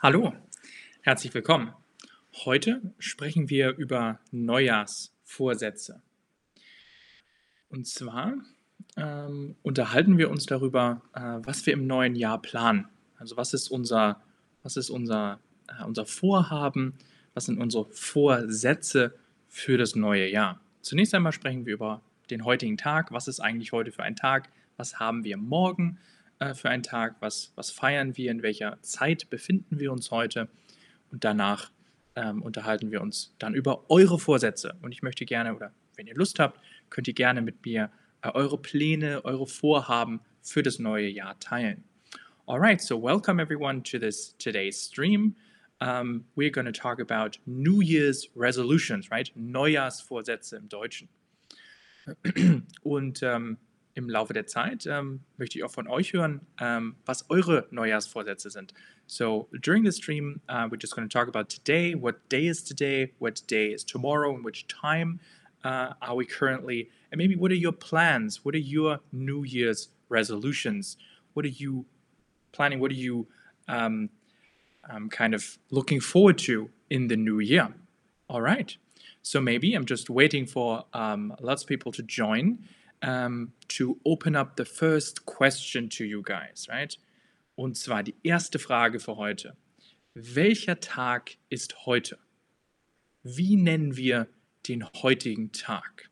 Hallo, herzlich willkommen. Heute sprechen wir über Neujahrsvorsätze. Und zwar ähm, unterhalten wir uns darüber, äh, was wir im neuen Jahr planen. Also was ist unser, was ist unser, äh, unser Vorhaben, was sind unsere Vorsätze für das neue Jahr. Zunächst einmal sprechen wir über den heutigen Tag. Was ist eigentlich heute für ein Tag? Was haben wir morgen äh, für einen Tag? Was, was feiern wir? In welcher Zeit befinden wir uns heute? Und danach ähm, unterhalten wir uns dann über eure Vorsätze. Und ich möchte gerne, oder wenn ihr Lust habt, könnt ihr gerne mit mir äh, eure Pläne, eure Vorhaben für das neue Jahr teilen. Alright, so welcome everyone to this today's stream. Um, we're going to talk about New Year's Resolutions, right? Neujahrsvorsätze im Deutschen. Und ähm, im Laufe der Zeit ähm, möchte ich auch von euch hören, ähm, was eure Neujahrsvorsätze sind. So during the stream, uh, we're just going to talk about today, what day is today, what day is tomorrow, and which time uh, are we currently, and maybe what are your plans? What are your New Year's resolutions? What are you planning? What are you um, um, kind of looking forward to in the new year? All right. So maybe I'm just waiting for um, lots of people to join um, to open up the first question to you guys, right? Und zwar die erste Frage für heute. Welcher Tag ist heute? Wie nennen wir den heutigen Tag?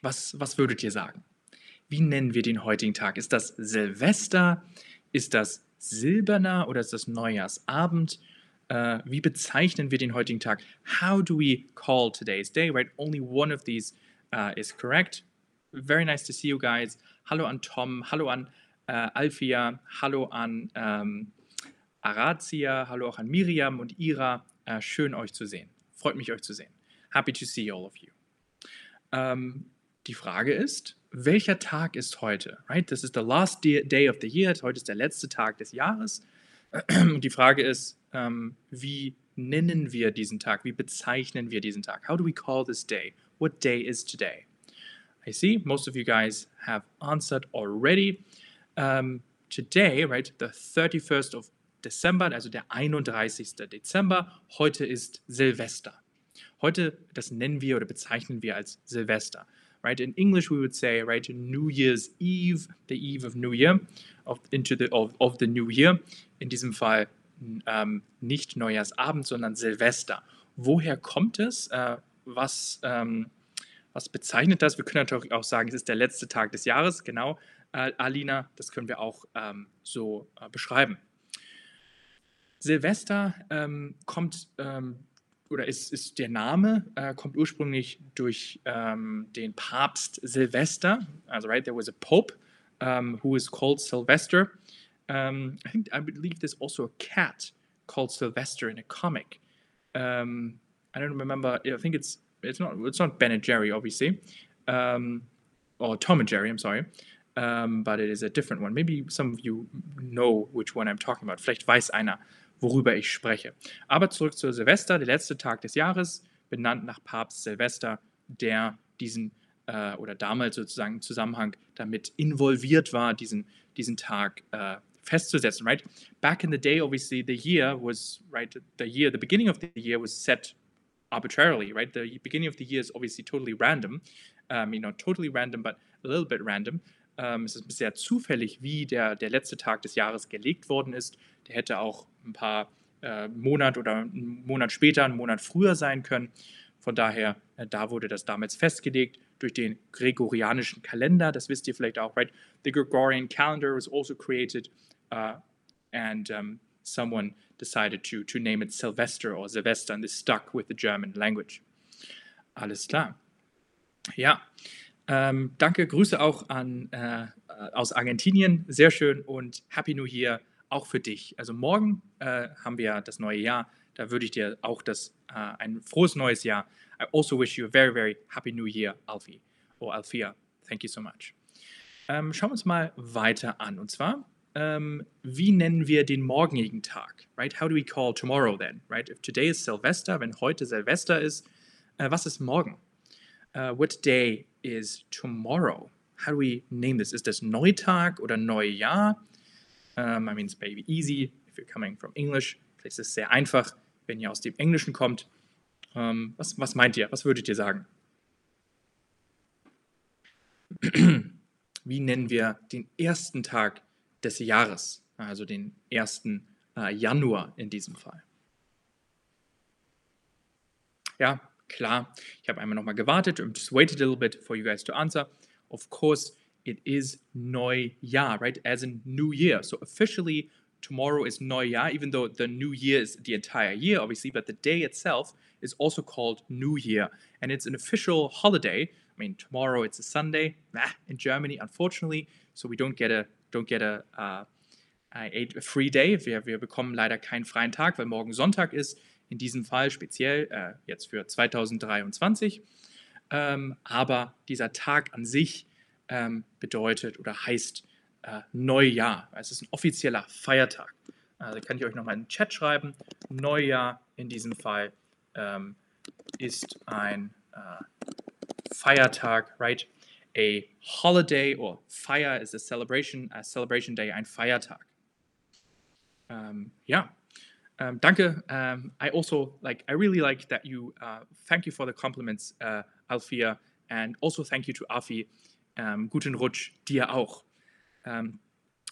Was, was würdet ihr sagen? Wie nennen wir den heutigen Tag? Ist das Silvester? Ist das Silberner oder ist das Neujahrsabend? Uh, wie bezeichnen wir den heutigen Tag? How do we call today's day? Right? Only one of these uh, is correct. Very nice to see you guys. Hallo an Tom, hallo an uh, Alfia, hallo an um, Arazia, hallo auch an Miriam und Ira. Schön euch zu sehen. Freut mich euch zu sehen. Happy to see all of you. Um, die Frage ist, welcher Tag ist heute? Right? This is the last day of the year. Heute ist der letzte Tag des Jahres. Die Frage ist, ähm, wie nennen wir diesen Tag? Wie bezeichnen wir diesen Tag? How do we call this day? What day is today? I see most of you guys have answered already. Um, today, right, the 31st of December, also der 31. Dezember, heute ist Silvester. Heute, das nennen wir oder bezeichnen wir als Silvester right? In English, we would say, right, New Year's Eve, the eve of New Year, of, into the, of, of the New Year. In diesem Fall ähm, nicht Neujahrsabend, sondern Silvester. Woher kommt es? Äh, was, ähm, was bezeichnet das? Wir können natürlich auch sagen, es ist der letzte Tag des Jahres, genau, äh, Alina, das können wir auch ähm, so äh, beschreiben. Silvester ähm, kommt ähm, oder ist, ist der Name, äh, kommt ursprünglich durch ähm, den Papst Silvester. Also, right, there was a Pope um, who is called Sylvester. Um, I think, I believe there's also a cat called Sylvester in a comic. Um, I don't remember. I think it's it's not it's not Ben and Jerry, obviously, um, or Tom and Jerry. I'm sorry. Um, but it is a different one. Maybe some of you know which one I'm talking about. Vielleicht weiß einer, worüber ich spreche. Aber zurück zu Silvester, der letzte Tag des Jahres, benannt nach Papst Silvester, der diesen äh, oder damals sozusagen im Zusammenhang damit involviert war, diesen, diesen Tag äh, festzusetzen, right? Back in the day, obviously, the year was, right, the year, the beginning of the year was set arbitrarily, right? The beginning of the year is obviously totally random. Um, you know, totally random, but a little bit random. Um, es ist sehr zufällig, wie der, der letzte Tag des Jahres gelegt worden ist. Der hätte auch ein paar äh, Monat oder einen Monat später, einen Monat früher sein können. Von daher, äh, da wurde das damals festgelegt durch den gregorianischen Kalender. Das wisst ihr vielleicht auch, right? The Gregorian calendar was also created uh, and um, someone decided to, to name it Sylvester or Sylvester and this stuck with the German language. Alles klar. Ja, ähm, danke, Grüße auch an, äh, aus Argentinien, sehr schön und Happy New Year auch für dich. Also morgen äh, haben wir das neue Jahr. Da würde ich dir auch das, äh, ein frohes neues Jahr. I also wish you a very, very happy new year, Alfie. Oh, Alfia, thank you so much. Ähm, schauen wir uns mal weiter an. Und zwar, ähm, wie nennen wir den morgigen Tag? Right? How do we call tomorrow then? Right? If today is Silvester, wenn heute Silvester ist, äh, was ist morgen? Uh, what day is tomorrow? How do we name this? Ist das Neutag oder Neujahr? Um, I mean, it's maybe easy if you're coming from English. Vielleicht ist es sehr einfach, wenn ihr aus dem Englischen kommt. Um, was, was meint ihr? Was würdet ihr sagen? Wie nennen wir den ersten Tag des Jahres? Also den ersten äh, Januar in diesem Fall. Ja, klar. Ich habe einmal nochmal gewartet und just waited a little bit for you guys to answer. Of course, it is Neujahr, right? As in New Year. So officially, tomorrow is Neujahr, even though the New Year is the entire year, obviously, but the day itself is also called New Year. And it's an official holiday. I mean, tomorrow it's a Sunday nah, in Germany, unfortunately. So we don't get a don't get a, uh, a, free day. Wir, wir bekommen leider keinen freien Tag, weil morgen Sonntag ist. In diesem Fall speziell äh, jetzt für 2023. Ähm, aber dieser Tag an sich ähm, bedeutet oder heißt äh, Neujahr. Es ist ein offizieller Feiertag. Also kann ich euch nochmal in den Chat schreiben. Neujahr in diesem Fall ähm, ist ein äh, Feiertag, right? A holiday or fire is a celebration, a celebration day, ein Feiertag. Um, yeah. Um, danke. Um, I also like. I really like that you. Uh, thank you for the compliments, uh, Alfia, and also thank you to Afi. Um, guten Rutsch, dir auch. Um,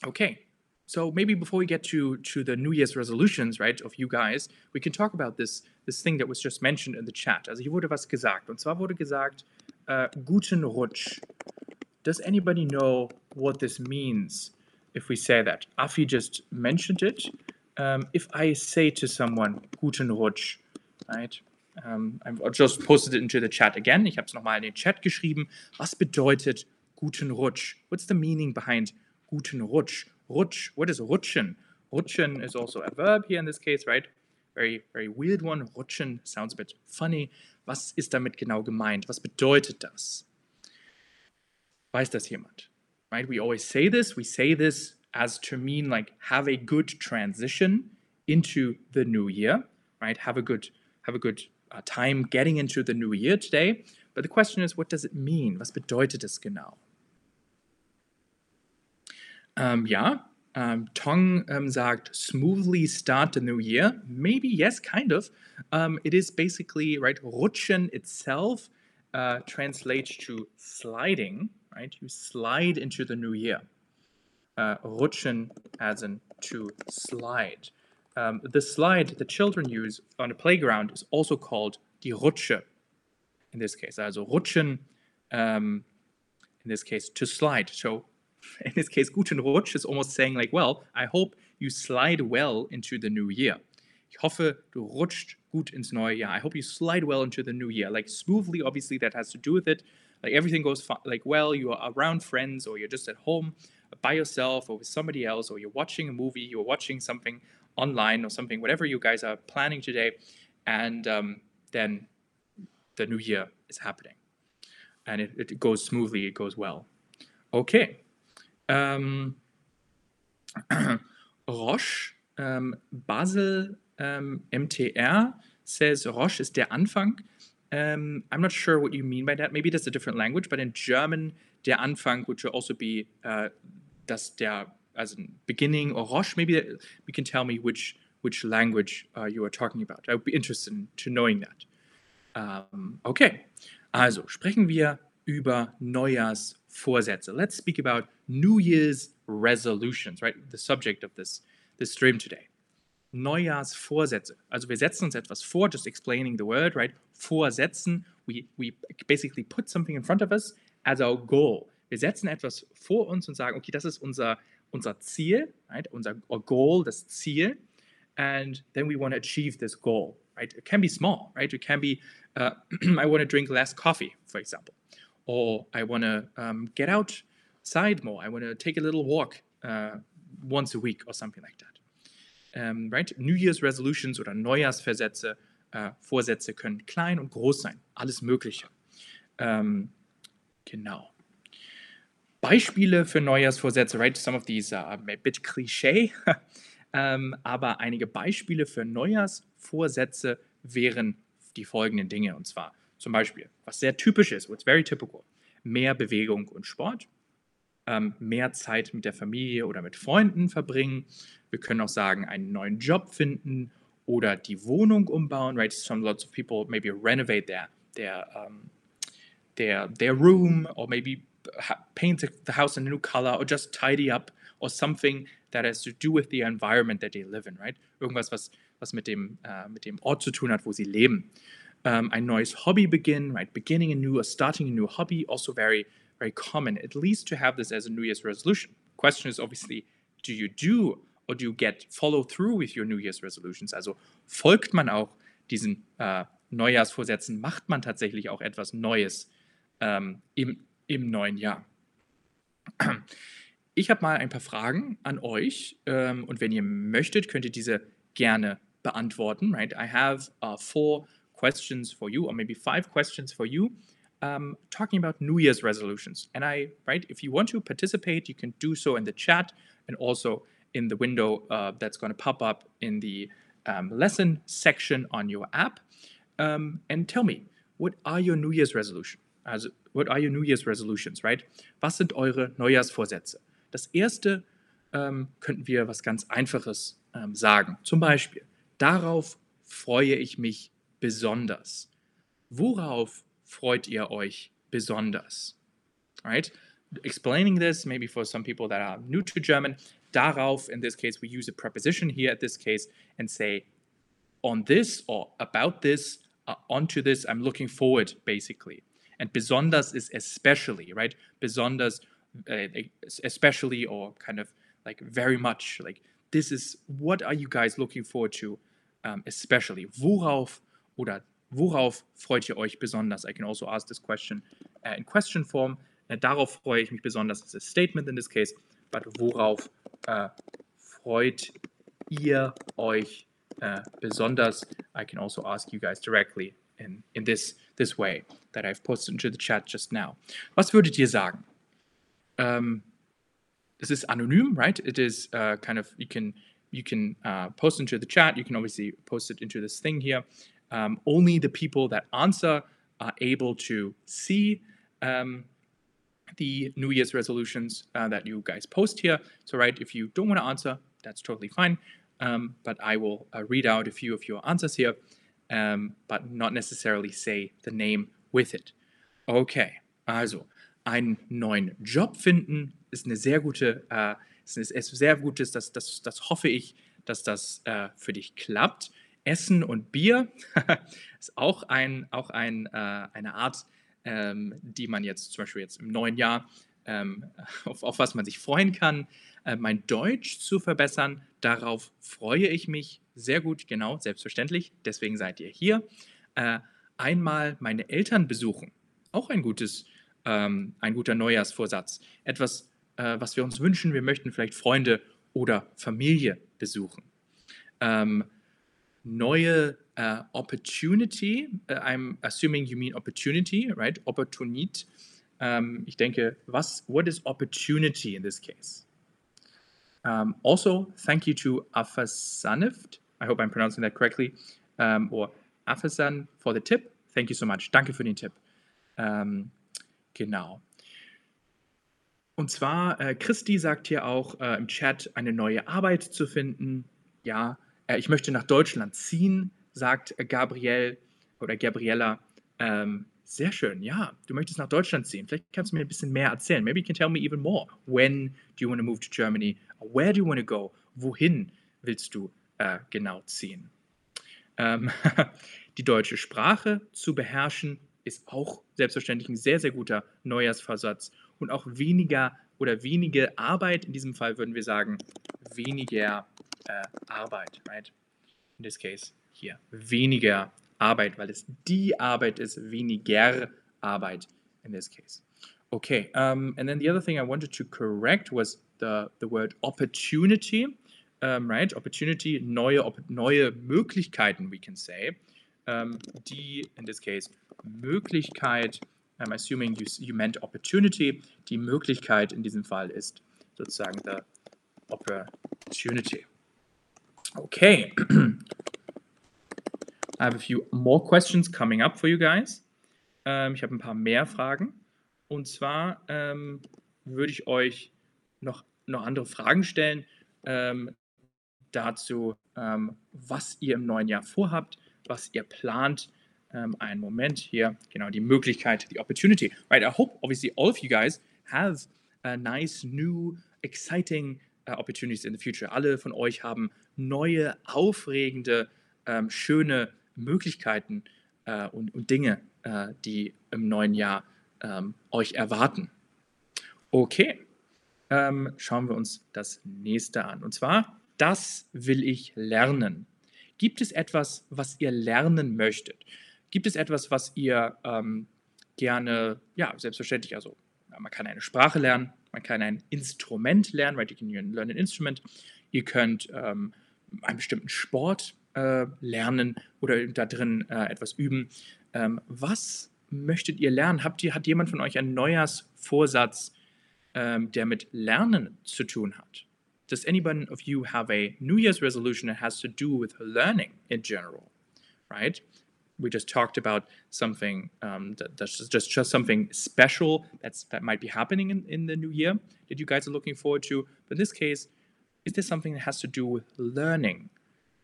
okay, so maybe before we get to to the New Year's resolutions, right, of you guys, we can talk about this this thing that was just mentioned in the chat. Also hier wurde was gesagt, und zwar wurde gesagt, uh, guten Rutsch. Does anybody know what this means if we say that? Afi just mentioned it. Um, if I say to someone guten Rutsch, right? Um, I've just posted it into the chat again. Ich habe es nochmal in den Chat geschrieben. Was bedeutet guten Rutsch? What's the meaning behind guten Rutsch? Rutsch, what is rutschen? Rutschen is also a verb here in this case, right? Very, very weird one. Rutschen sounds a bit funny. Was ist damit genau gemeint? Was bedeutet das? Weiß das jemand? Right? We always say this. We say this as to mean like have a good transition into the new year, right? Have a good have a good uh, time getting into the new year today. But the question is, what does it mean? Was bedeutet es genau? Um, um, Tong um, sagt smoothly start the new year. Maybe yes, kind of. Um, it is basically right. Rutschen itself uh, translates to sliding. Right, you slide into the new year. Uh, rutschen as in to slide. Um, the slide the children use on a playground is also called die Rutsche. In this case, also rutschen. Um, in this case, to slide. So in this case, guten Rutsch is almost saying like, well, I hope you slide well into the new year. Ich hoffe, du rutscht gut ins neue Jahr. I hope you slide well into the new year. Like smoothly, obviously, that has to do with it. Like everything goes like well. You are around friends, or you're just at home by yourself, or with somebody else, or you're watching a movie, you're watching something online or something, whatever you guys are planning today, and um, then the new year is happening, and it, it goes smoothly. It goes well. Okay. Um, Roche, um, Basel um, MTR says Roche is der Anfang. Um, I'm not sure what you mean by that. Maybe that's a different language, but in German, der Anfang would also be uh, der as in beginning or Roche. Maybe you can tell me which which language uh, you are talking about. I would be interested in to knowing that. Um, okay, also sprechen wir über Neujahrsvorsätze. Let's speak about New Year's resolutions, right? The subject of this this stream today. Neujahrsvorsätze. Also wir setzen uns etwas vor, just explaining the word, right? Vorsetzen. We, we basically put something in front of us as our goal. Wir setzen etwas vor uns und sagen, okay, das ist unser, unser Ziel, right? Unser goal, das Ziel. And then we want to achieve this goal, right? It can be small, right? It can be, uh, I want to drink less coffee, for example. Or I want to um, get outside more. I want to take a little walk uh, once a week or something like that. Um, right? New Year's Resolutions oder Neujahrsversätze, äh, Vorsätze können klein und groß sein, alles Mögliche. Ähm, genau. Beispiele für Neujahrsvorsätze, right? Some of these are a bit cliché, ähm, aber einige Beispiele für Neujahrsvorsätze wären die folgenden Dinge. Und zwar zum Beispiel, was sehr typisch ist, what's very typical, mehr Bewegung und Sport, ähm, mehr Zeit mit der Familie oder mit Freunden verbringen. Wir können auch sagen, einen neuen Job finden oder die Wohnung umbauen. Right? Some lots of people maybe renovate their their um, their their room or maybe paint the house in a new color or just tidy up or something that has to do with the environment that they live in. Right? Irgendwas, was was mit dem äh, mit dem Ort zu tun hat, wo sie leben. Um, ein neues Hobby beginnen, right? Beginning a new or starting a new hobby, also very very common, at least to have this as a New Year's resolution. Question is obviously, do you do or do you get follow through with your New Year's resolutions? Also folgt man auch diesen äh, Neujahrsvorsätzen, macht man tatsächlich auch etwas Neues ähm, im, im neuen Jahr. Ich habe mal ein paar Fragen an euch ähm, und wenn ihr möchtet, könnt ihr diese gerne beantworten. Right? I have uh, four questions for you, or maybe five questions for you um, talking about New Year's resolutions. And I, right, if you want to participate, you can do so in the chat and also in the window uh, that's going to pop up in the um, lesson section on your app. Um, and tell me, what are your New Year's resolutions? Also, what are your New Year's resolutions, right? Was sind eure Neujahrsvorsätze? Das erste ähm, könnten wir was ganz Einfaches ähm, sagen. Zum Beispiel, darauf freue ich mich besonders. Worauf freut ihr euch besonders? Right? Explaining this, maybe for some people that are new to German, darauf, in this case, we use a preposition here at this case and say on this or about this, uh, onto this, I'm looking forward, basically. And besonders is especially, right? Besonders, uh, especially, or kind of like very much, like this is what are you guys looking forward to, um, especially? Worauf oder worauf freut ihr euch besonders? I can also ask this question uh, in question form. Uh, darauf freue ich mich besonders. It's a statement in this case. But worauf uh, freut ihr euch uh, besonders? I can also ask you guys directly in, in this, this way that I've posted into the chat just now. Was würdet ihr sagen? Um, this is anonym, right? It is uh, kind of, you can, you can uh, post into the chat. You can obviously post it into this thing here. Um, only the people that answer are able to see um, the New Year's resolutions uh, that you guys post here. So, right, if you don't want to answer, that's totally fine. Um, but I will uh, read out a few of your answers here, um, but not necessarily say the name with it. Okay, also einen neuen Job finden ist eine sehr gute, äh, ist, ist sehr gutes, das, das, das hoffe ich, dass das äh, für dich klappt. Essen und Bier ist auch, ein, auch ein, äh, eine Art, ähm, die man jetzt zum Beispiel jetzt im neuen Jahr, ähm, auf, auf, was man sich freuen kann. Äh, mein Deutsch zu verbessern, darauf freue ich mich sehr gut, genau, selbstverständlich. Deswegen seid ihr hier. Äh, einmal meine Eltern besuchen, auch ein gutes, ähm, ein guter Neujahrsvorsatz. Etwas, äh, was wir uns wünschen. Wir möchten vielleicht Freunde oder Familie besuchen. Ähm, neue uh, opportunity. Uh, I'm assuming you mean opportunity, right? Opportunit. Um, ich denke, was, what is opportunity in this case? Um, also, thank you to Afasanift. I hope I'm pronouncing that correctly. Um, or Afasan for the tip. Thank you so much. Danke für den Tipp. Um, genau. Und zwar, äh, Christi sagt hier auch äh, im Chat, eine neue Arbeit zu finden. Ja, äh, ich möchte nach Deutschland ziehen, sagt Gabriel oder Gabriella. Ähm, sehr schön, ja, du möchtest nach Deutschland ziehen. Vielleicht kannst du mir ein bisschen mehr erzählen. Maybe you can tell me even more. When do you want to move to Germany? Where do you want to go? Wohin willst du äh, genau ziehen? Ähm, die deutsche Sprache zu beherrschen ist auch selbstverständlich ein sehr, sehr guter Neujahrsversatz. Und auch weniger oder wenige Arbeit, in diesem Fall würden wir sagen, weniger äh, Arbeit, right? In this case hier. Weniger Arbeit, weil es die Arbeit ist, weniger Arbeit in this case. Okay, um, and then the other thing I wanted to correct was the, the word opportunity, um, right? Opportunity, neue, op neue Möglichkeiten, we can say. Um, die, in this case, Möglichkeit, I'm assuming you, you meant opportunity, die Möglichkeit in diesem Fall ist sozusagen the opportunity. Okay. I have a few more questions coming up for you guys. Ähm, ich habe ein paar mehr Fragen. Und zwar, ähm, würde ich euch noch, noch andere Fragen stellen ähm, dazu, ähm, was ihr im neuen Jahr vorhabt, was ihr plant. Um, einen Moment hier, genau die Möglichkeit, die Opportunity. Right, I hope obviously all of you guys have a nice, new, exciting uh, opportunities in the future. Alle von euch haben neue, aufregende, ähm, schöne Möglichkeiten äh, und, und, Dinge, äh, die im neuen Jahr ähm, euch erwarten. Okay, ähm, schauen wir uns das nächste an. Und zwar, das will ich lernen. Gibt es etwas, was ihr lernen möchtet? Gibt es etwas, was ihr ähm, gerne, ja, selbstverständlich, also man kann eine Sprache lernen, man kann ein Instrument lernen, right? You can learn an instrument. Ihr könnt ähm, einen bestimmten Sport äh, lernen oder da drin äh, etwas üben. Ähm, was möchtet ihr lernen? Habt ihr, hat jemand von euch einen Neujahrsvorsatz, ähm, der mit Lernen zu tun hat? Does anyone of you have a New Year's resolution that has to do with learning in general? Right? We just talked about something um, that, that's just, just something special that's that might be happening in, in the new year that you guys are looking forward to. But in this case, is there something that has to do with learning?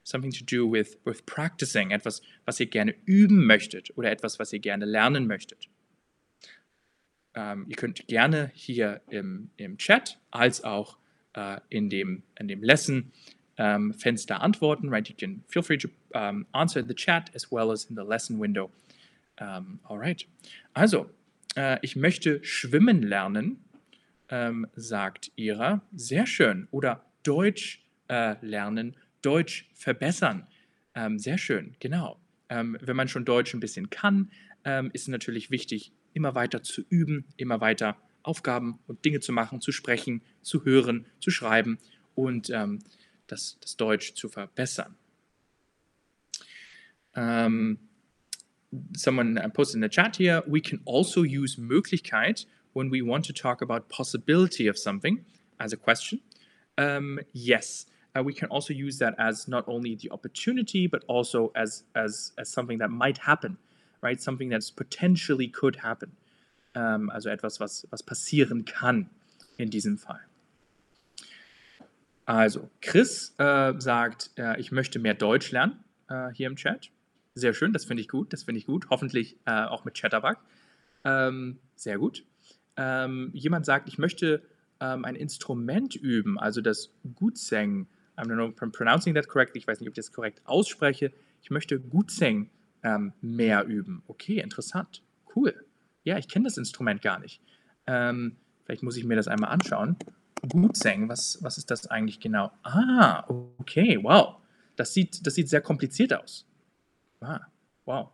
Something to do with, with practicing, etwas, was ihr gerne üben möchtet oder etwas, was ihr gerne lernen möchtet. Ähm, ihr könnt gerne hier im, im Chat als auch äh, in, dem, in dem Lesson um, Fenster antworten, right? You can feel free to um, answer the chat as well as in the lesson window. Um, alright. Also, äh, ich möchte schwimmen lernen, ähm, sagt Ira. Sehr schön. Oder Deutsch äh, lernen, Deutsch verbessern. Ähm, sehr schön, genau. Ähm, wenn man schon Deutsch ein bisschen kann, ähm, ist es natürlich wichtig, immer weiter zu üben, immer weiter Aufgaben und Dinge zu machen, zu sprechen, zu hören, zu schreiben und ähm, das, das Deutsch zu verbessern. Um, someone posted in the chat here, we can also use Möglichkeit when we want to talk about possibility of something as a question. Um, yes, uh, we can also use that as not only the opportunity, but also as, as, as something that might happen, right? Something that's potentially could happen. Um, also etwas, was, was passieren kann in diesem Fall. Also, Chris äh, sagt, äh, ich möchte mehr Deutsch lernen äh, hier im Chat. Sehr schön, das finde ich gut, das finde ich gut. Hoffentlich äh, auch mit Chatterbug. Ähm, sehr gut. Ähm, jemand sagt, ich möchte ähm, ein Instrument üben, also das Gutseng. I don't know if I'm pronouncing that correctly. Ich weiß nicht, ob ich das korrekt ausspreche. Ich möchte Gutseng ähm, mehr üben. Okay, interessant. Cool. Ja, ich kenne das Instrument gar nicht. Ähm, vielleicht muss ich mir das einmal anschauen. Gutseng, was, was ist das eigentlich genau? Ah, okay, wow. Das sieht, das sieht sehr kompliziert aus. Ah, wow.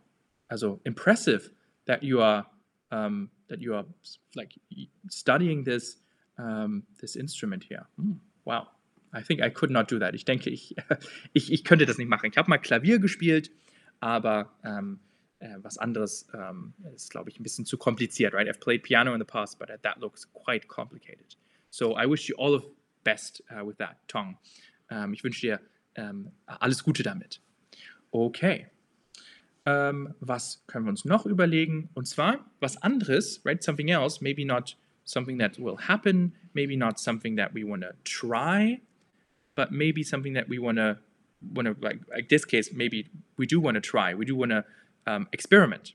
Also impressive that you are um, that you are like studying this um, this instrument here. Mm, wow. I think I could not do that. Ich denke, ich, ich, ich könnte das nicht machen. Ich habe mal Klavier gespielt, aber ähm, äh, was anderes ähm, ist, glaube ich, ein bisschen zu kompliziert. Right? I've played piano in the past, but that looks quite complicated. So I wish you all of best uh, with that, Tong. Ähm, ich wünsche dir ähm, alles Gute damit. Okay. Ähm, was können wir uns noch überlegen? Und zwar was anderes, right? Something else, maybe not something that will happen, maybe not something that we want to try, but maybe something that we want to want to like like this case, maybe we do want to try, we do want to um, experiment.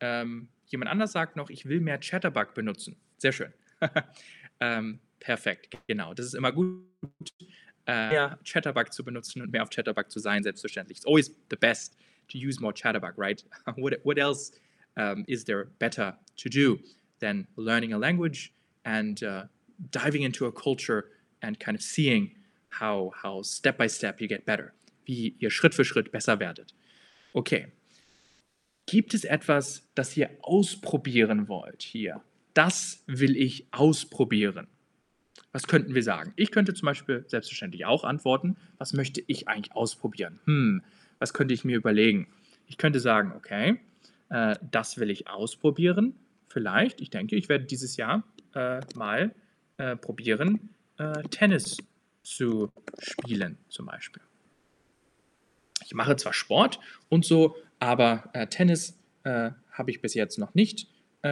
Ähm, jemand anders sagt noch, ich will mehr Chatterbug benutzen. Sehr schön. ähm, Perfekt, genau. Das ist immer gut, äh, mehr Chatterbug zu benutzen und mehr auf Chatterbug zu sein, selbstverständlich. It's always the best to use more Chatterbug, right? what, what else um, is there better to do than learning a language and uh, diving into a culture and kind of seeing how, how step by step you get better, wie ihr Schritt für Schritt besser werdet. Okay. Gibt es etwas, das ihr ausprobieren wollt hier? Das will ich ausprobieren. Was könnten wir sagen? Ich könnte zum Beispiel selbstverständlich auch antworten, was möchte ich eigentlich ausprobieren? Hm, was könnte ich mir überlegen? Ich könnte sagen, okay, äh, das will ich ausprobieren. Vielleicht, ich denke, ich werde dieses Jahr äh, mal äh, probieren, äh, Tennis zu spielen zum Beispiel. Ich mache zwar Sport und so, aber äh, Tennis äh, habe ich bis jetzt noch nicht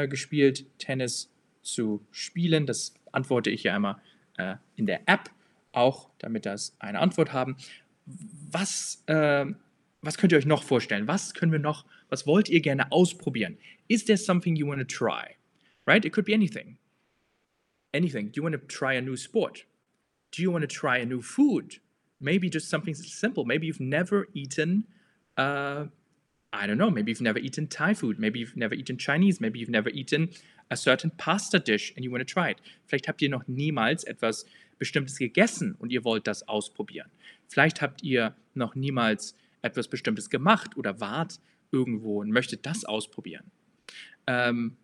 gespielt. Tennis zu spielen, das antworte ich ja immer äh, in der App auch, damit das eine Antwort haben. Was, äh, was könnt ihr euch noch vorstellen? Was können wir noch, was wollt ihr gerne ausprobieren? Is there something you want to try? Right? It could be anything. Anything. Do you want to try a new sport? Do you want to try a new food? Maybe just something simple. Maybe you've never eaten, uh, I don't know, maybe you've never eaten Thai food. Maybe you've never eaten Chinese. Maybe you've never eaten a certain pasta dish and you want to try it. Vielleicht habt ihr noch niemals etwas Bestimmtes gegessen und ihr wollt das ausprobieren. Vielleicht habt ihr noch niemals etwas Bestimmtes gemacht oder wart irgendwo und möchtet das ausprobieren. Ähm,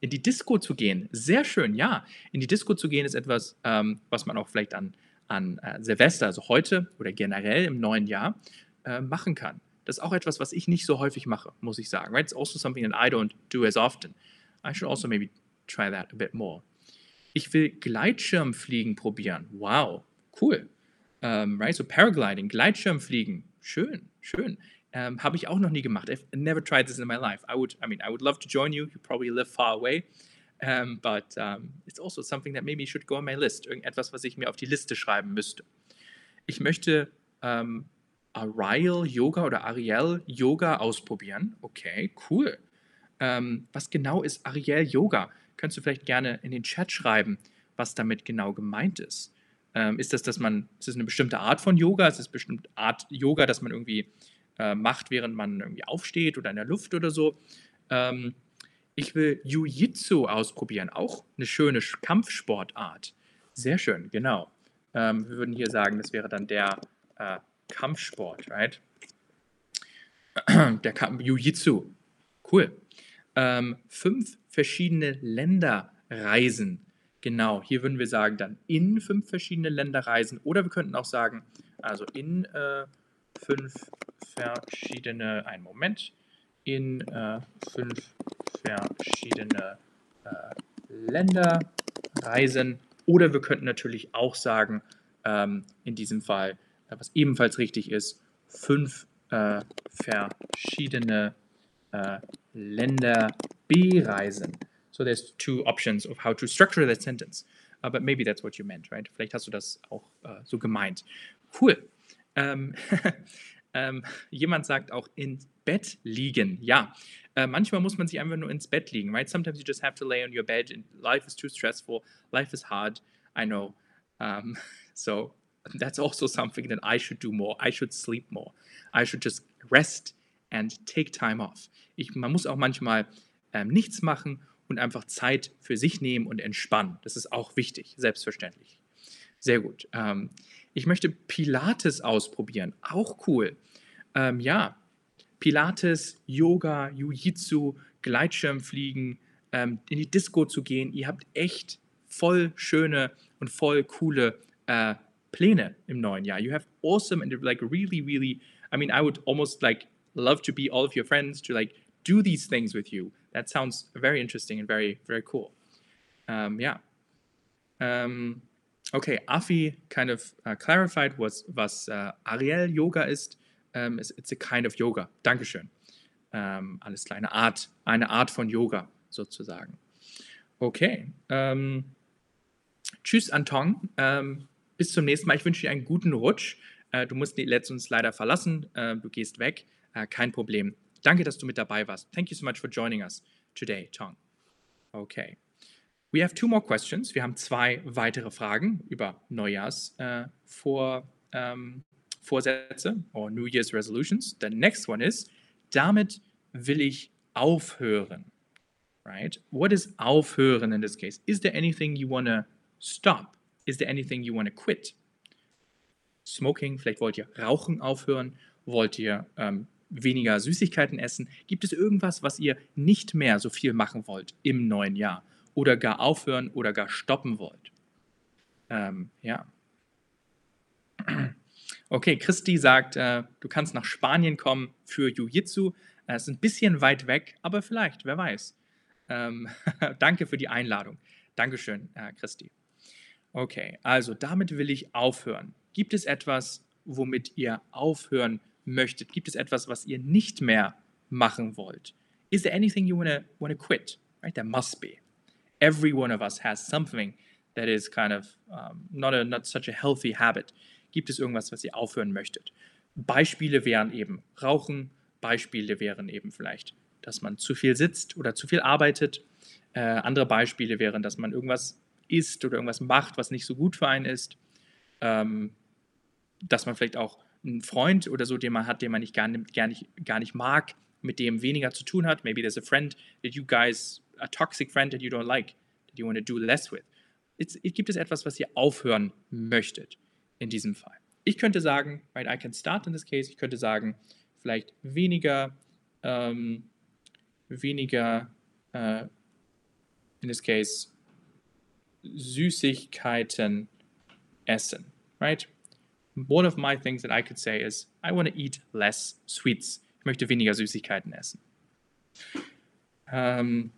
in die Disco zu gehen, sehr schön, ja. In die Disco zu gehen ist etwas, ähm, was man auch vielleicht an, an äh, Silvester, also heute oder generell im neuen Jahr, äh, machen kann. Das ist auch etwas, was ich nicht so häufig mache, muss ich sagen. Right? It's also something that I don't do as often. I should also maybe try that a bit more. Ich will Gleitschirmfliegen probieren. Wow, cool. Um, right, so Paragliding, Gleitschirmfliegen, schön, schön. Um, Habe ich auch noch nie gemacht. I've never tried this in my life. I would, I mean, I would love to join you. You probably live far away. Um, but um, it's also something that maybe should go on my list. Irgendetwas, was ich mir auf die Liste schreiben müsste. Ich möchte um, Ariel Yoga oder Ariel Yoga ausprobieren. Okay, cool. Um, was genau ist Ariel Yoga? Könntest du vielleicht gerne in den Chat schreiben, was damit genau gemeint ist? Ähm, ist das, dass man, ist das eine bestimmte Art von Yoga? Ist das eine bestimmte Art Yoga, dass man irgendwie äh, macht, während man irgendwie aufsteht oder in der Luft oder so? Ähm, ich will Jiu-Jitsu ausprobieren, auch eine schöne Kampfsportart. Sehr schön, genau. Ähm, wir würden hier sagen, das wäre dann der äh, Kampfsport, right? Der Jiu-Jitsu. Cool. Ähm, fünf verschiedene Länder reisen. Genau, hier würden wir sagen, dann in fünf verschiedene Länder reisen. Oder wir könnten auch sagen, also in äh, fünf verschiedene, einen Moment, in äh, fünf verschiedene äh, Länder reisen. Oder wir könnten natürlich auch sagen, ähm, in diesem Fall, äh, was ebenfalls richtig ist, fünf äh, verschiedene äh, Länder bereisen. So there's two options of how to structure that sentence. Uh, but maybe that's what you meant, right? Vielleicht hast du das auch uh, so gemeint. Cool. Ähm, ähm, jemand sagt auch ins Bett liegen. Ja, äh, manchmal muss man sich einfach nur ins Bett liegen, right? Sometimes you just have to lay on your bed. And life is too stressful. Life is hard. I know. Um, so that's also something that I should do more. I should sleep more. I should just rest and take time off. Ich, man muss auch manchmal ähm, nichts machen und einfach Zeit für sich nehmen und entspannen. Das ist auch wichtig, selbstverständlich. Sehr gut. Ähm, ich möchte Pilates ausprobieren. Auch cool. Ähm, ja, Pilates, Yoga, Jiu-Jitsu, Gleitschirmfliegen, ähm, in die Disco zu gehen. Ihr habt echt voll schöne und voll coole äh, Pläne im neuen Jahr. You have awesome and like really, really, I mean, I would almost like love to be all of your friends to like do these things with you. That sounds very interesting and very, very cool. Um, yeah. Um, okay, Afi kind of uh, clarified was, was uh, Ariel Yoga ist. Um, it's, it's, a kind of Yoga. Dankeschön. Um, alles klar, eine Art, eine Art von Yoga sozusagen. Okay. Um, tschüss, Anton. Bis zum nächsten Mal. Ich wünsche dir einen guten Rutsch. Uh, du musst jetzt uns leider verlassen. Uh, du gehst weg. Uh, kein Problem. Danke, dass du mit dabei warst. Thank you so much for joining us today, Tong. Okay. We have two more questions. Wir haben zwei weitere Fragen über Neujahrsvorsätze äh, ähm, or New Year's Resolutions. The next one is, damit will ich aufhören. Right? What is aufhören in this case? Is there anything you want to stop? Is there anything you want to quit? Smoking, vielleicht wollt ihr Rauchen aufhören, wollt ihr ähm, weniger Süßigkeiten essen? Gibt es irgendwas, was ihr nicht mehr so viel machen wollt im neuen Jahr oder gar aufhören oder gar stoppen wollt? Ähm, ja. Okay, Christi sagt, äh, du kannst nach Spanien kommen für Jiu-Jitsu. Es äh, ist ein bisschen weit weg, aber vielleicht, wer weiß. Ähm, danke für die Einladung. Dankeschön, äh, Christi. Okay, also damit will ich aufhören. Gibt es etwas, womit ihr aufhören möchtet? Gibt es etwas, was ihr nicht mehr machen wollt? Is there anything you want to quit? Right? There must be. Every one of us has something that is kind of um, not, a, not such a healthy habit? Gibt es irgendwas, was ihr aufhören möchtet? Beispiele wären eben Rauchen, Beispiele wären eben vielleicht, dass man zu viel sitzt oder zu viel arbeitet. Äh, andere Beispiele wären, dass man irgendwas isst oder irgendwas macht, was nicht so gut für einen ist. Ähm, dass man vielleicht auch einen Freund oder so, den man hat, den man nicht gar, gar, nicht, gar nicht mag, mit dem weniger zu tun hat. Maybe there's a friend that you guys, a toxic friend that you don't like, that you want to do less with. It's, gibt es etwas, was ihr aufhören möchtet in diesem Fall? Ich könnte sagen, right, I can start in this case, ich könnte sagen, vielleicht weniger, ähm, weniger, äh, in this case, Süßigkeiten essen, right? One of my things that I could say is, I want to eat less sweets. Ich möchte weniger Süßigkeiten essen. Ähm,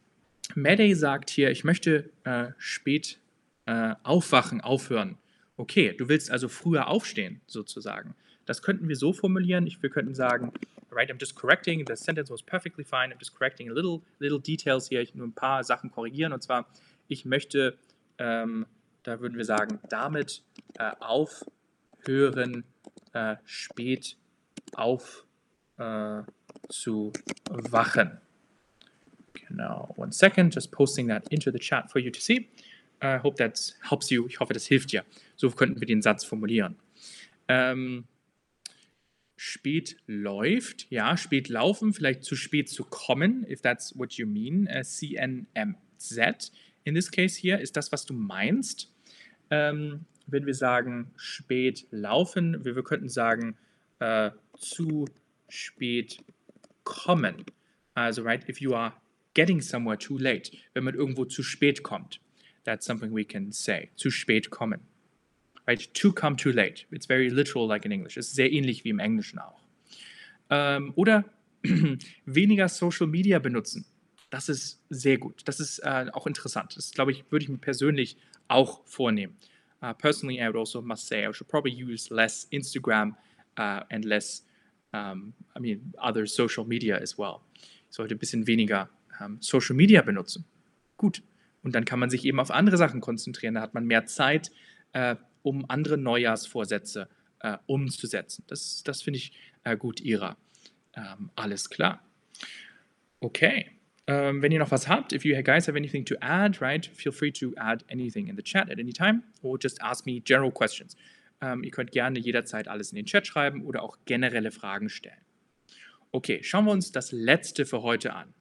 Mayday sagt hier, ich möchte äh, spät äh, aufwachen, aufhören. Okay, du willst also früher aufstehen, sozusagen. Das könnten wir so formulieren. Ich, wir könnten sagen, right, I'm just correcting, the sentence was perfectly fine, I'm just correcting a little, little details hier, ich nur ein paar Sachen korrigieren. Und zwar, ich möchte, ähm, da würden wir sagen, damit äh, aufhören, äh, spät aufzuwachen. Äh, genau, one second, just posting that into the chat for you to see. I hope that helps you. Ich hoffe, das hilft dir. So könnten wir den Satz formulieren. Ähm, spät läuft, ja, spät laufen, vielleicht zu spät zu kommen, if that's what you mean. Uh, CNMZ in this case hier ist das, was du meinst. Ähm, wenn wir sagen spät laufen, wir, wir könnten sagen äh, zu spät kommen. Also, right, if you are getting somewhere too late, wenn man irgendwo zu spät kommt. That's something we can say. Zu spät kommen. Right? To come too late. It's very literal like in English. Ist sehr ähnlich wie im Englischen auch. Ähm, oder weniger Social Media benutzen. Das ist sehr gut. Das ist äh, auch interessant. Das, glaube ich, würde ich mir persönlich auch vornehmen. Uh, personally, I would also must say I should probably use less Instagram uh, and less, um, I mean, other social media as well. Ich sollte ein bisschen weniger Social Media benutzen. Gut. Und dann kann man sich eben auf andere Sachen konzentrieren. Da hat man mehr Zeit, äh, um andere Neujahrsvorsätze äh, umzusetzen. Das, das finde ich äh, gut, Ira. Ähm, alles klar. Okay. Um, wenn ihr noch was habt, if you guys have anything to add, right, feel free to add anything in the chat at any time or just ask me general questions. Um, ihr könnt gerne jederzeit alles in den Chat schreiben oder auch generelle Fragen stellen. Okay, schauen wir uns das letzte für heute an.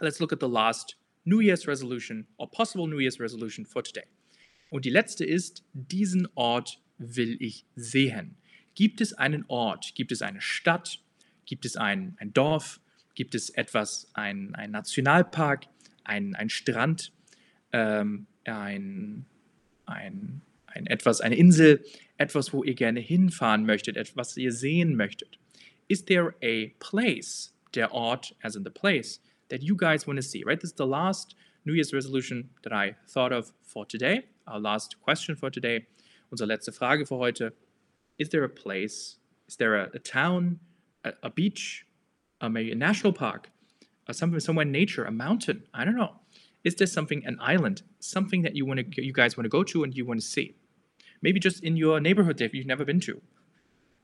Let's look at the last New Year's resolution or possible New Year's resolution for today. Und die letzte ist, diesen Ort will ich sehen. Gibt es einen Ort, gibt es eine Stadt, gibt es ein, ein Dorf, gibt es etwas, ein, ein Nationalpark, ein, ein Strand, ähm, ein, ein, ein etwas, eine Insel, etwas, wo ihr gerne hinfahren möchtet, etwas, was ihr sehen möchtet. Is there a place, der Ort, as in the place, that you guys want to see, right? This is the last New Year's resolution that I thought of for today. Our last question for today. Unsere letzte Frage für heute. Is there a place, is there a, a town, a, a beach, maybe a national park, somewhere, somewhere in nature, a mountain? I don't know. Is there something, an island, something that you want to, you guys want to go to and you want to see? Maybe just in your neighborhood that you've never been to.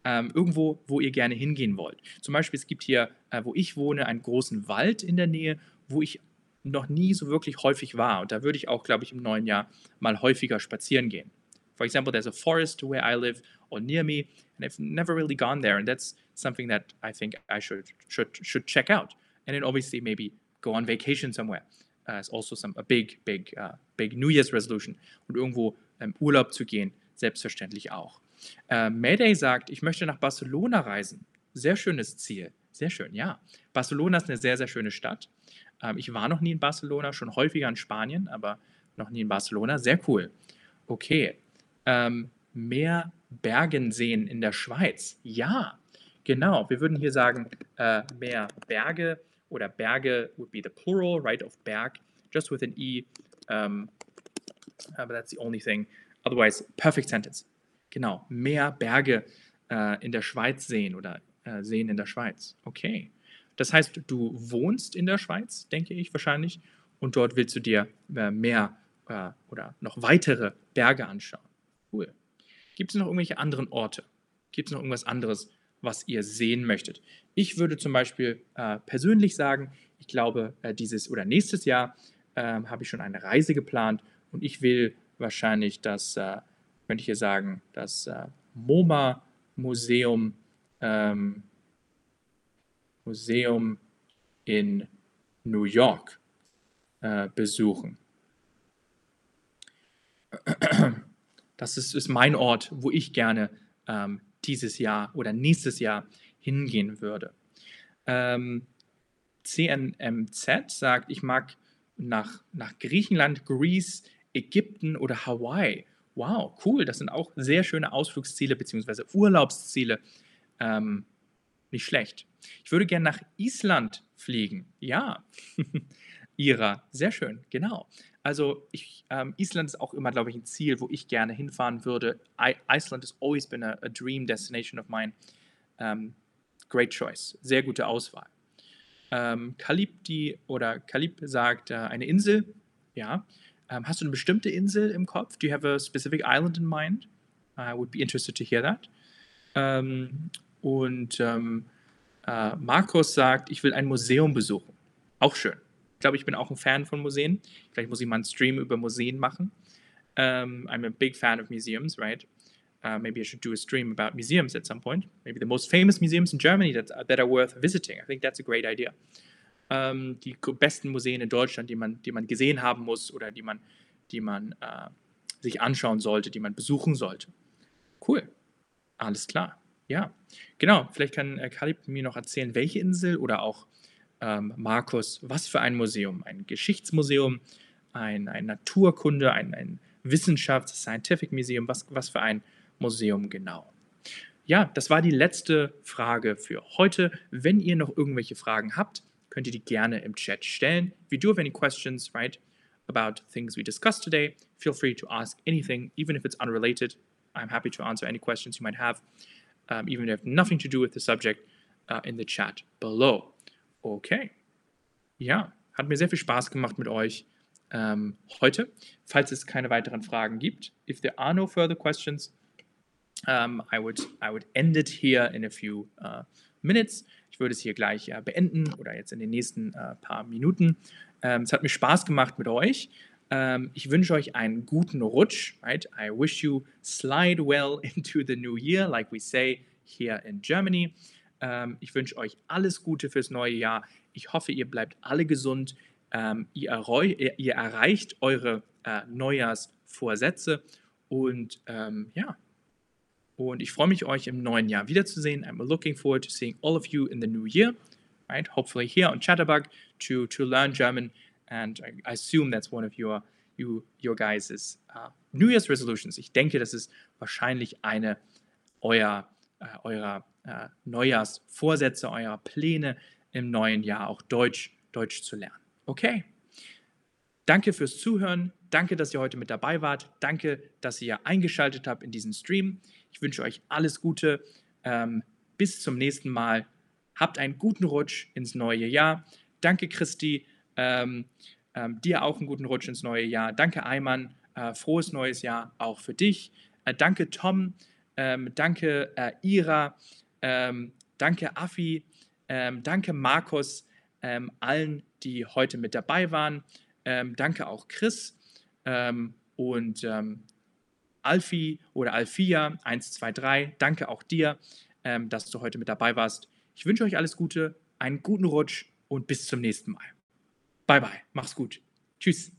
Ähm, irgendwo, wo ihr gerne hingehen wollt. Zum Beispiel, es gibt hier, äh, wo ich wohne, einen großen Wald in der Nähe, wo ich noch nie so wirklich häufig war. Und da würde ich auch, glaube ich, im neuen Jahr mal häufiger spazieren gehen. For example, there's a forest where I live or near me, and I've never really gone there. And that's something that I think I should should should check out. And then obviously maybe go on vacation somewhere. Uh, it's also some a big, big, uh, big New Year's resolution. Und irgendwo im Urlaub zu gehen, selbstverständlich auch. Äh, Mayday sagt, ich möchte nach Barcelona reisen. Sehr schönes Ziel. Sehr schön, ja. Barcelona ist eine sehr, sehr schöne Stadt. Ähm, ich war noch nie in Barcelona, schon häufiger in Spanien, aber noch nie in Barcelona. Sehr cool. Okay. Ähm, mehr Bergen sehen in der Schweiz. Ja, genau. Wir würden hier sagen, äh, mehr Berge oder Berge would be the plural, right, of Berg, just with an E. Um, uh, but that's the only thing. Otherwise, perfect sentence. Genau, mehr Berge äh, in der Schweiz sehen oder äh, sehen in der Schweiz. Okay. Das heißt, du wohnst in der Schweiz, denke ich wahrscheinlich, und dort willst du dir äh, mehr äh, oder noch weitere Berge anschauen. Cool. Gibt es noch irgendwelche anderen Orte? Gibt es noch irgendwas anderes, was ihr sehen möchtet? Ich würde zum Beispiel äh, persönlich sagen, ich glaube, äh, dieses oder nächstes Jahr ähm, habe ich schon eine Reise geplant und ich will wahrscheinlich das, könnte ich hier sagen, das äh, MoMA Museum, ähm, Museum in New York äh, besuchen. Das ist, ist, mein Ort, wo ich gerne ähm, dieses Jahr oder nächstes Jahr hingehen würde. Ähm, CNMZ sagt, ich mag nach, nach Griechenland, Greece, Ägypten oder Hawaii. Wow, cool, das sind auch sehr schöne Ausflugsziele bzw. Urlaubsziele. Ähm, nicht schlecht. Ich würde gerne nach Island fliegen. Ja, Ira, sehr schön, genau. Also ich, ähm, Island ist auch immer, glaube ich, ein Ziel, wo ich gerne hinfahren würde. I Iceland has always been a, a dream destination of mine. Um, great choice, sehr gute Auswahl. Ähm, Kalib die oder Kalib sagt äh, eine Insel. Ja. Ähm, hast du eine bestimmte Insel im Kopf? Do you have a specific island in mind? I would be interested to hear that. Ähm, und ähm, äh, Markus sagt, ich will ein Museum besuchen. Auch schön. Ich glaube, ich bin auch ein Fan von Museen. Vielleicht muss ich mal einen Stream über Museen machen. Um, I'm a big fan of museums, right? Uh, maybe I should do a stream about museums at some point. Maybe the most famous museums in Germany that, that are worth visiting. I think that's a great idea. Um, die besten Museen in Deutschland, die man, die man gesehen haben muss oder die man, die man uh, sich anschauen sollte, die man besuchen sollte. Cool. Alles klar. Ja, genau. Vielleicht kann äh, Kalib mir noch erzählen, welche Insel oder auch ähm, Markus, was für ein Museum? Ein Geschichtsmuseum, ein, ein Naturkunde, ein, ein Wissenschafts-, Scientific Museum, was, was für ein Museum genau. Ja, das war die letzte Frage für heute. Wenn ihr noch irgendwelche Fragen habt, könnt ihr die gerne im Chat stellen. If you do have any questions, right, about things we discussed today, feel free to ask anything, even if it's unrelated. I'm happy to answer any questions you might have, um, even if nothing to do with the subject, uh, in the chat below. Okay. Ja, hat mir sehr viel Spaß gemacht mit euch ähm, heute. Falls es keine weiteren Fragen gibt, if there are no further questions, um, I, would, I would end it here in a few uh, minutes. Ich würde es hier gleich uh, beenden oder jetzt in den nächsten uh, paar Minuten. Um, es hat mir Spaß gemacht mit euch. Um, ich wünsche euch einen guten Rutsch. Right? I wish you slide well into the new year, like we say here in Germany. Um, ich wünsche euch alles Gute fürs neue Jahr. Ich hoffe, ihr bleibt alle gesund. Ihr, ihr, ihr, erreicht eure äh, Neujahrsvorsätze und ja, Und ich freue mich, euch im neuen Jahr wiederzusehen. I'm looking forward to seeing all of you in the new year, right? Hopefully here on Chatterbug to, to learn German. And I assume that's one of your, you, your guys' uh, New Year's resolutions. Ich denke, das ist wahrscheinlich eine euer, äh, eurer äh, Neujahrsvorsätze, eurer Pläne im neuen Jahr, auch Deutsch, Deutsch zu lernen. Okay. Danke fürs Zuhören. Danke, dass ihr heute mit dabei wart. Danke, dass ihr eingeschaltet habt in diesen Stream. Ich wünsche euch alles Gute. Ähm, bis zum nächsten Mal. Habt einen guten Rutsch ins neue Jahr. Danke, Christi. Ähm, ähm, dir auch einen guten Rutsch ins neue Jahr. Danke, Ayman. Äh, frohes neues Jahr auch für dich. Äh, danke, Tom. Ähm, danke, äh, Ira. Ähm, danke, Afi. Ähm, danke, Markus. allen, die heute mit dabei waren. Danke auch, Chris. und Alfi oder Alfia 123, danke auch dir, ähm, dass du heute mit dabei warst. Ich wünsche euch alles Gute, einen guten Rutsch und bis zum nächsten Mal. Bye bye, mach's gut. Tschüss.